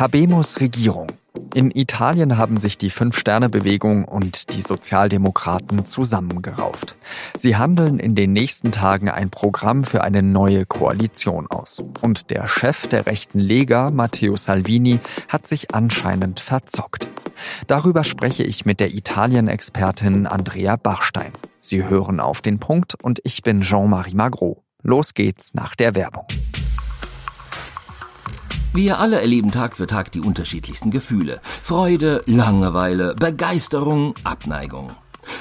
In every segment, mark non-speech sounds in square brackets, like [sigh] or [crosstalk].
Habemus Regierung. In Italien haben sich die Fünf-Sterne-Bewegung und die Sozialdemokraten zusammengerauft. Sie handeln in den nächsten Tagen ein Programm für eine neue Koalition aus. Und der Chef der rechten Lega, Matteo Salvini, hat sich anscheinend verzockt. Darüber spreche ich mit der Italien-Expertin Andrea Bachstein. Sie hören auf den Punkt und ich bin Jean-Marie Magro. Los geht's nach der Werbung. Wir alle erleben Tag für Tag die unterschiedlichsten Gefühle. Freude, Langeweile, Begeisterung, Abneigung.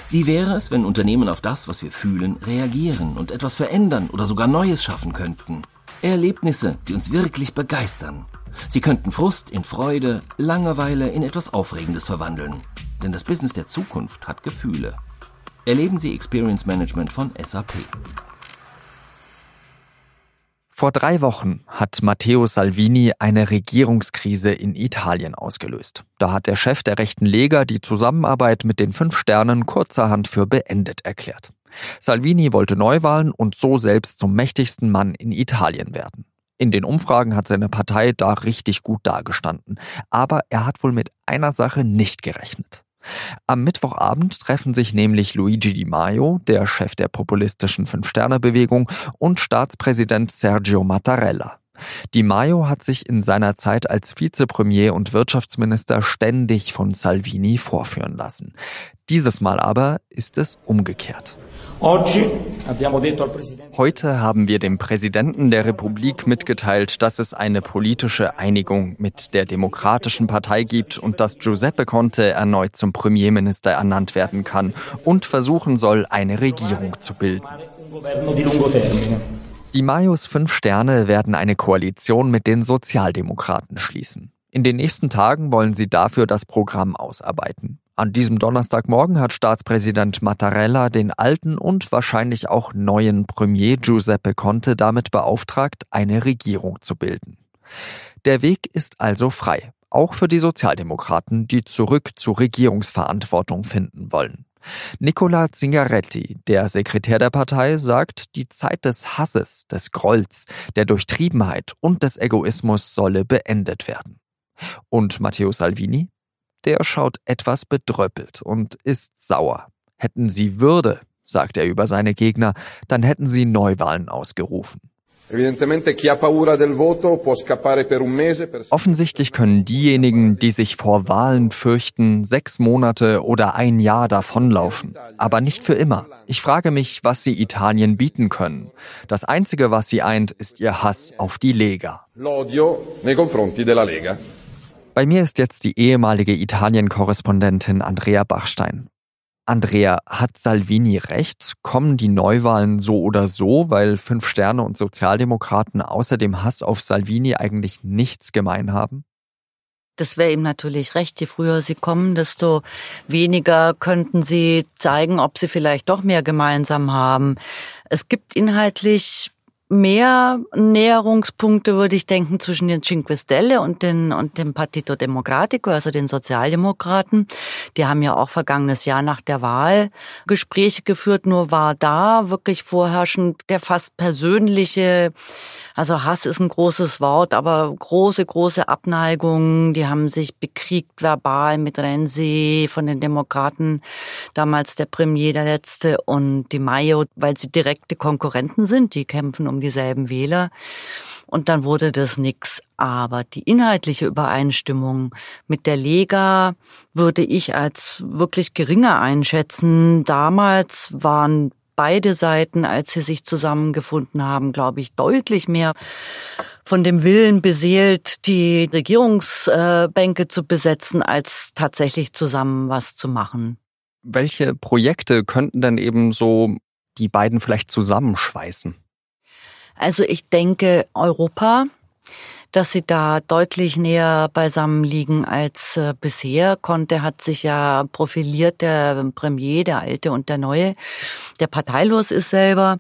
Wie wäre es, wenn Unternehmen auf das, was wir fühlen, reagieren und etwas verändern oder sogar Neues schaffen könnten? Erlebnisse, die uns wirklich begeistern. Sie könnten Frust in Freude, Langeweile in etwas Aufregendes verwandeln. Denn das Business der Zukunft hat Gefühle. Erleben Sie Experience Management von SAP. Vor drei Wochen hat Matteo Salvini eine Regierungskrise in Italien ausgelöst. Da hat der Chef der rechten Lega die Zusammenarbeit mit den Fünf Sternen kurzerhand für beendet erklärt. Salvini wollte Neuwahlen und so selbst zum mächtigsten Mann in Italien werden. In den Umfragen hat seine Partei da richtig gut dagestanden. Aber er hat wohl mit einer Sache nicht gerechnet. Am Mittwochabend treffen sich nämlich Luigi Di Maio, der Chef der populistischen Fünf-Sterne-Bewegung, und Staatspräsident Sergio Mattarella. Di Maio hat sich in seiner Zeit als Vizepremier und Wirtschaftsminister ständig von Salvini vorführen lassen. Dieses Mal aber ist es umgekehrt. Heute haben wir dem Präsidenten der Republik mitgeteilt, dass es eine politische Einigung mit der Demokratischen Partei gibt und dass Giuseppe Conte erneut zum Premierminister ernannt werden kann und versuchen soll, eine Regierung zu bilden. Die Majos Fünf Sterne werden eine Koalition mit den Sozialdemokraten schließen. In den nächsten Tagen wollen sie dafür das Programm ausarbeiten. An diesem Donnerstagmorgen hat Staatspräsident Mattarella den alten und wahrscheinlich auch neuen Premier Giuseppe Conte damit beauftragt, eine Regierung zu bilden. Der Weg ist also frei, auch für die Sozialdemokraten, die zurück zur Regierungsverantwortung finden wollen. Nicola Zingaretti, der Sekretär der Partei, sagt, die Zeit des Hasses, des Grolls, der Durchtriebenheit und des Egoismus solle beendet werden. Und Matteo Salvini? Der schaut etwas bedröppelt und ist sauer. Hätten sie Würde, sagt er über seine Gegner, dann hätten sie Neuwahlen ausgerufen. Offensichtlich können diejenigen, die sich vor Wahlen fürchten, sechs Monate oder ein Jahr davonlaufen. Aber nicht für immer. Ich frage mich, was sie Italien bieten können. Das Einzige, was sie eint, ist ihr Hass auf die Lega. Bei mir ist jetzt die ehemalige Italien-Korrespondentin Andrea Bachstein. Andrea, hat Salvini recht? Kommen die Neuwahlen so oder so, weil Fünf Sterne und Sozialdemokraten außer dem Hass auf Salvini eigentlich nichts gemein haben? Das wäre ihm natürlich recht. Je früher sie kommen, desto weniger könnten sie zeigen, ob sie vielleicht doch mehr gemeinsam haben. Es gibt inhaltlich mehr Näherungspunkte, würde ich denken, zwischen den Cinque Stelle und, den, und dem Partito Democratico, also den Sozialdemokraten. Die haben ja auch vergangenes Jahr nach der Wahl Gespräche geführt, nur war da wirklich vorherrschend der fast persönliche, also Hass ist ein großes Wort, aber große, große Abneigung. Die haben sich bekriegt verbal mit Renzi von den Demokraten, damals der Premier, der letzte, und die Mayo, weil sie direkte Konkurrenten sind. Die kämpfen um dieselben Wähler. Und dann wurde das nix. Aber die inhaltliche Übereinstimmung mit der Lega würde ich als wirklich geringer einschätzen. Damals waren beide Seiten, als sie sich zusammengefunden haben, glaube ich, deutlich mehr von dem Willen beseelt, die Regierungsbänke zu besetzen, als tatsächlich zusammen was zu machen. Welche Projekte könnten denn eben so die beiden vielleicht zusammenschweißen? Also ich denke Europa, dass sie da deutlich näher beisammen liegen als äh, bisher. Conte hat sich ja profiliert, der Premier, der alte und der neue, der parteilos ist selber,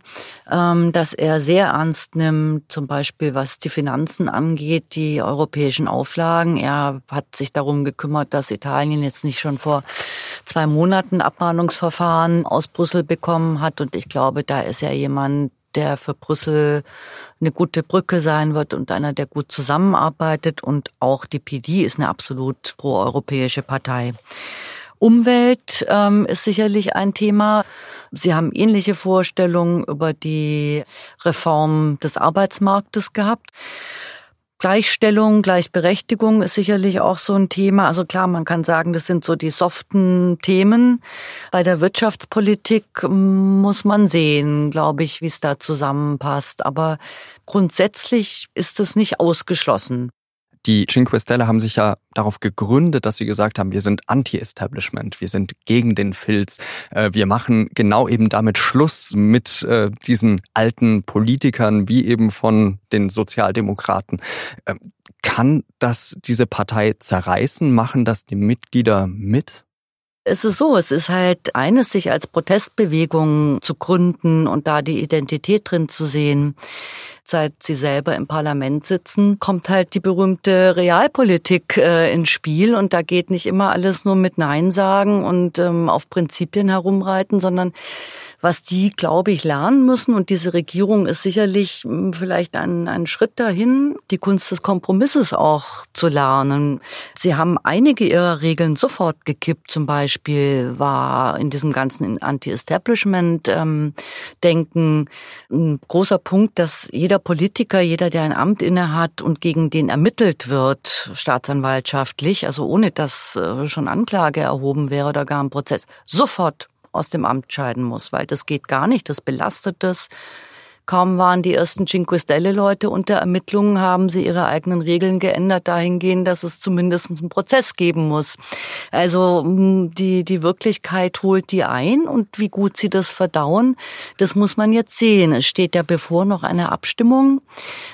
ähm, dass er sehr ernst nimmt, zum Beispiel was die Finanzen angeht, die europäischen Auflagen. Er hat sich darum gekümmert, dass Italien jetzt nicht schon vor zwei Monaten Abmahnungsverfahren aus Brüssel bekommen hat. Und ich glaube, da ist er jemand, der für Brüssel eine gute Brücke sein wird und einer, der gut zusammenarbeitet. Und auch die PD ist eine absolut proeuropäische Partei. Umwelt ähm, ist sicherlich ein Thema. Sie haben ähnliche Vorstellungen über die Reform des Arbeitsmarktes gehabt. Gleichstellung, Gleichberechtigung ist sicherlich auch so ein Thema. Also klar, man kann sagen, das sind so die soften Themen. Bei der Wirtschaftspolitik muss man sehen, glaube ich, wie es da zusammenpasst. Aber grundsätzlich ist es nicht ausgeschlossen. Die Cinque Stelle haben sich ja darauf gegründet, dass sie gesagt haben, wir sind Anti-Establishment, wir sind gegen den Filz, äh, wir machen genau eben damit Schluss mit äh, diesen alten Politikern wie eben von den Sozialdemokraten. Ähm, kann das diese Partei zerreißen? Machen das die Mitglieder mit? Es ist so, es ist halt eines, sich als Protestbewegung zu gründen und da die Identität drin zu sehen. Seit sie selber im Parlament sitzen, kommt halt die berühmte Realpolitik äh, ins Spiel und da geht nicht immer alles nur mit Nein sagen und ähm, auf Prinzipien herumreiten, sondern was die, glaube ich, lernen müssen. Und diese Regierung ist sicherlich hm, vielleicht ein, ein Schritt dahin, die Kunst des Kompromisses auch zu lernen. Sie haben einige ihrer Regeln sofort gekippt. Zum Beispiel war in diesem ganzen Anti-Establishment-Denken ähm, ein großer Punkt, dass jeder Politiker, jeder, der ein Amt innehat und gegen den ermittelt wird, staatsanwaltschaftlich, also ohne dass äh, schon Anklage erhoben wäre oder gar ein Prozess, sofort aus dem Amt scheiden muss, weil das geht gar nicht, das belastet das. Kaum waren die ersten Cinque Stelle-Leute unter Ermittlungen, haben sie ihre eigenen Regeln geändert dahingehend, dass es zumindest einen Prozess geben muss. Also hm, die, die Wirklichkeit holt die ein und wie gut sie das verdauen, das muss man jetzt sehen. Es steht ja bevor noch eine Abstimmung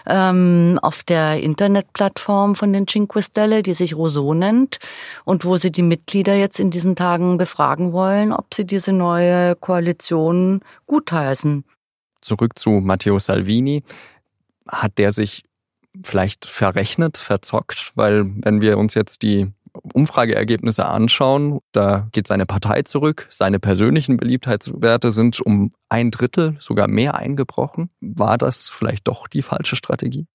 ähm, auf der Internetplattform von den Cinque Stelle, die sich Rousseau nennt und wo sie die Mitglieder jetzt in diesen Tagen befragen wollen, ob sie diese neue Koalition gutheißen zurück zu Matteo Salvini. Hat der sich vielleicht verrechnet, verzockt? Weil wenn wir uns jetzt die Umfrageergebnisse anschauen, da geht seine Partei zurück, seine persönlichen Beliebtheitswerte sind um ein Drittel, sogar mehr eingebrochen. War das vielleicht doch die falsche Strategie?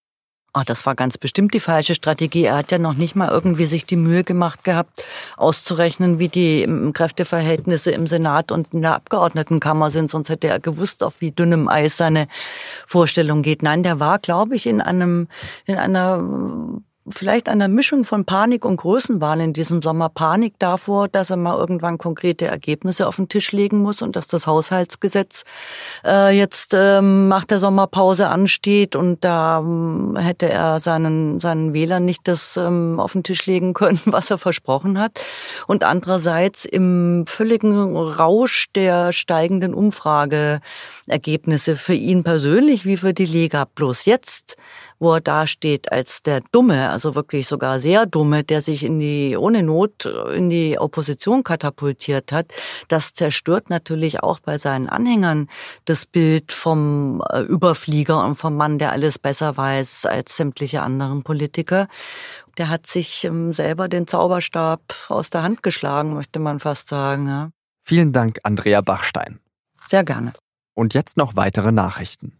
Ah, das war ganz bestimmt die falsche Strategie. Er hat ja noch nicht mal irgendwie sich die Mühe gemacht gehabt, auszurechnen, wie die Kräfteverhältnisse im Senat und in der Abgeordnetenkammer sind. Sonst hätte er gewusst, auf wie dünnem Eis seine Vorstellung geht. Nein, der war, glaube ich, in einem, in einer vielleicht einer Mischung von Panik und Größenwahn in diesem Sommer. Panik davor, dass er mal irgendwann konkrete Ergebnisse auf den Tisch legen muss und dass das Haushaltsgesetz äh, jetzt ähm, nach der Sommerpause ansteht und da ähm, hätte er seinen, seinen Wählern nicht das ähm, auf den Tisch legen können, [laughs] was er versprochen hat. Und andererseits im völligen Rausch der steigenden Umfrageergebnisse für ihn persönlich wie für die Lega. Bloß jetzt wo er dasteht als der Dumme, also wirklich sogar sehr Dumme, der sich in die, ohne Not in die Opposition katapultiert hat, das zerstört natürlich auch bei seinen Anhängern das Bild vom äh, Überflieger und vom Mann, der alles besser weiß als sämtliche anderen Politiker. Der hat sich ähm, selber den Zauberstab aus der Hand geschlagen, möchte man fast sagen. Ja. Vielen Dank, Andrea Bachstein. Sehr gerne. Und jetzt noch weitere Nachrichten.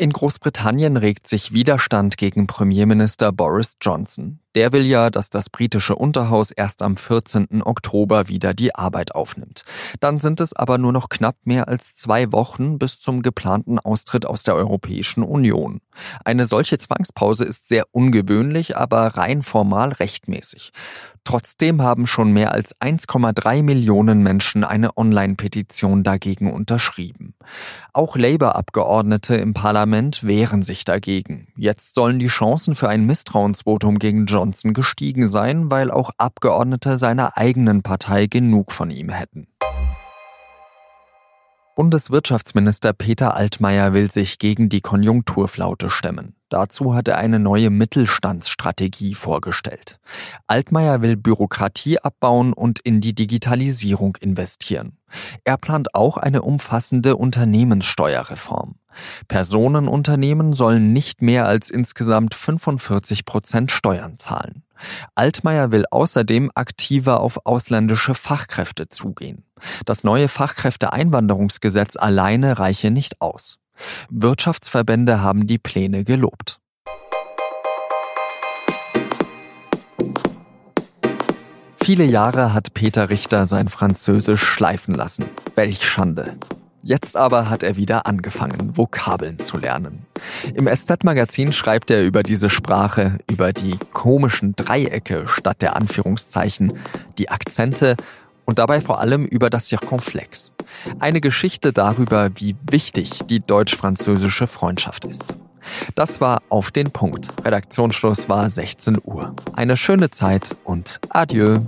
In Großbritannien regt sich Widerstand gegen Premierminister Boris Johnson. Der will ja, dass das britische Unterhaus erst am 14. Oktober wieder die Arbeit aufnimmt. Dann sind es aber nur noch knapp mehr als zwei Wochen bis zum geplanten Austritt aus der Europäischen Union. Eine solche Zwangspause ist sehr ungewöhnlich, aber rein formal rechtmäßig. Trotzdem haben schon mehr als 1,3 Millionen Menschen eine Online-Petition dagegen unterschrieben. Auch Labour-Abgeordnete im Parlament wehren sich dagegen. Jetzt sollen die Chancen für ein Misstrauensvotum gegen Johnson gestiegen sein, weil auch Abgeordnete seiner eigenen Partei genug von ihm hätten. Bundeswirtschaftsminister Peter Altmaier will sich gegen die Konjunkturflaute stemmen. Dazu hat er eine neue Mittelstandsstrategie vorgestellt. Altmaier will Bürokratie abbauen und in die Digitalisierung investieren. Er plant auch eine umfassende Unternehmenssteuerreform. Personenunternehmen sollen nicht mehr als insgesamt 45 Prozent Steuern zahlen. Altmaier will außerdem aktiver auf ausländische Fachkräfte zugehen. Das neue Fachkräfteeinwanderungsgesetz alleine reiche nicht aus. Wirtschaftsverbände haben die Pläne gelobt. Viele Jahre hat Peter Richter sein Französisch schleifen lassen. Welch Schande. Jetzt aber hat er wieder angefangen, Vokabeln zu lernen. Im SZ-Magazin schreibt er über diese Sprache, über die komischen Dreiecke statt der Anführungszeichen, die Akzente und dabei vor allem über das Circonflex. Eine Geschichte darüber, wie wichtig die deutsch-französische Freundschaft ist. Das war auf den Punkt. Redaktionsschluss war 16 Uhr. Eine schöne Zeit und adieu.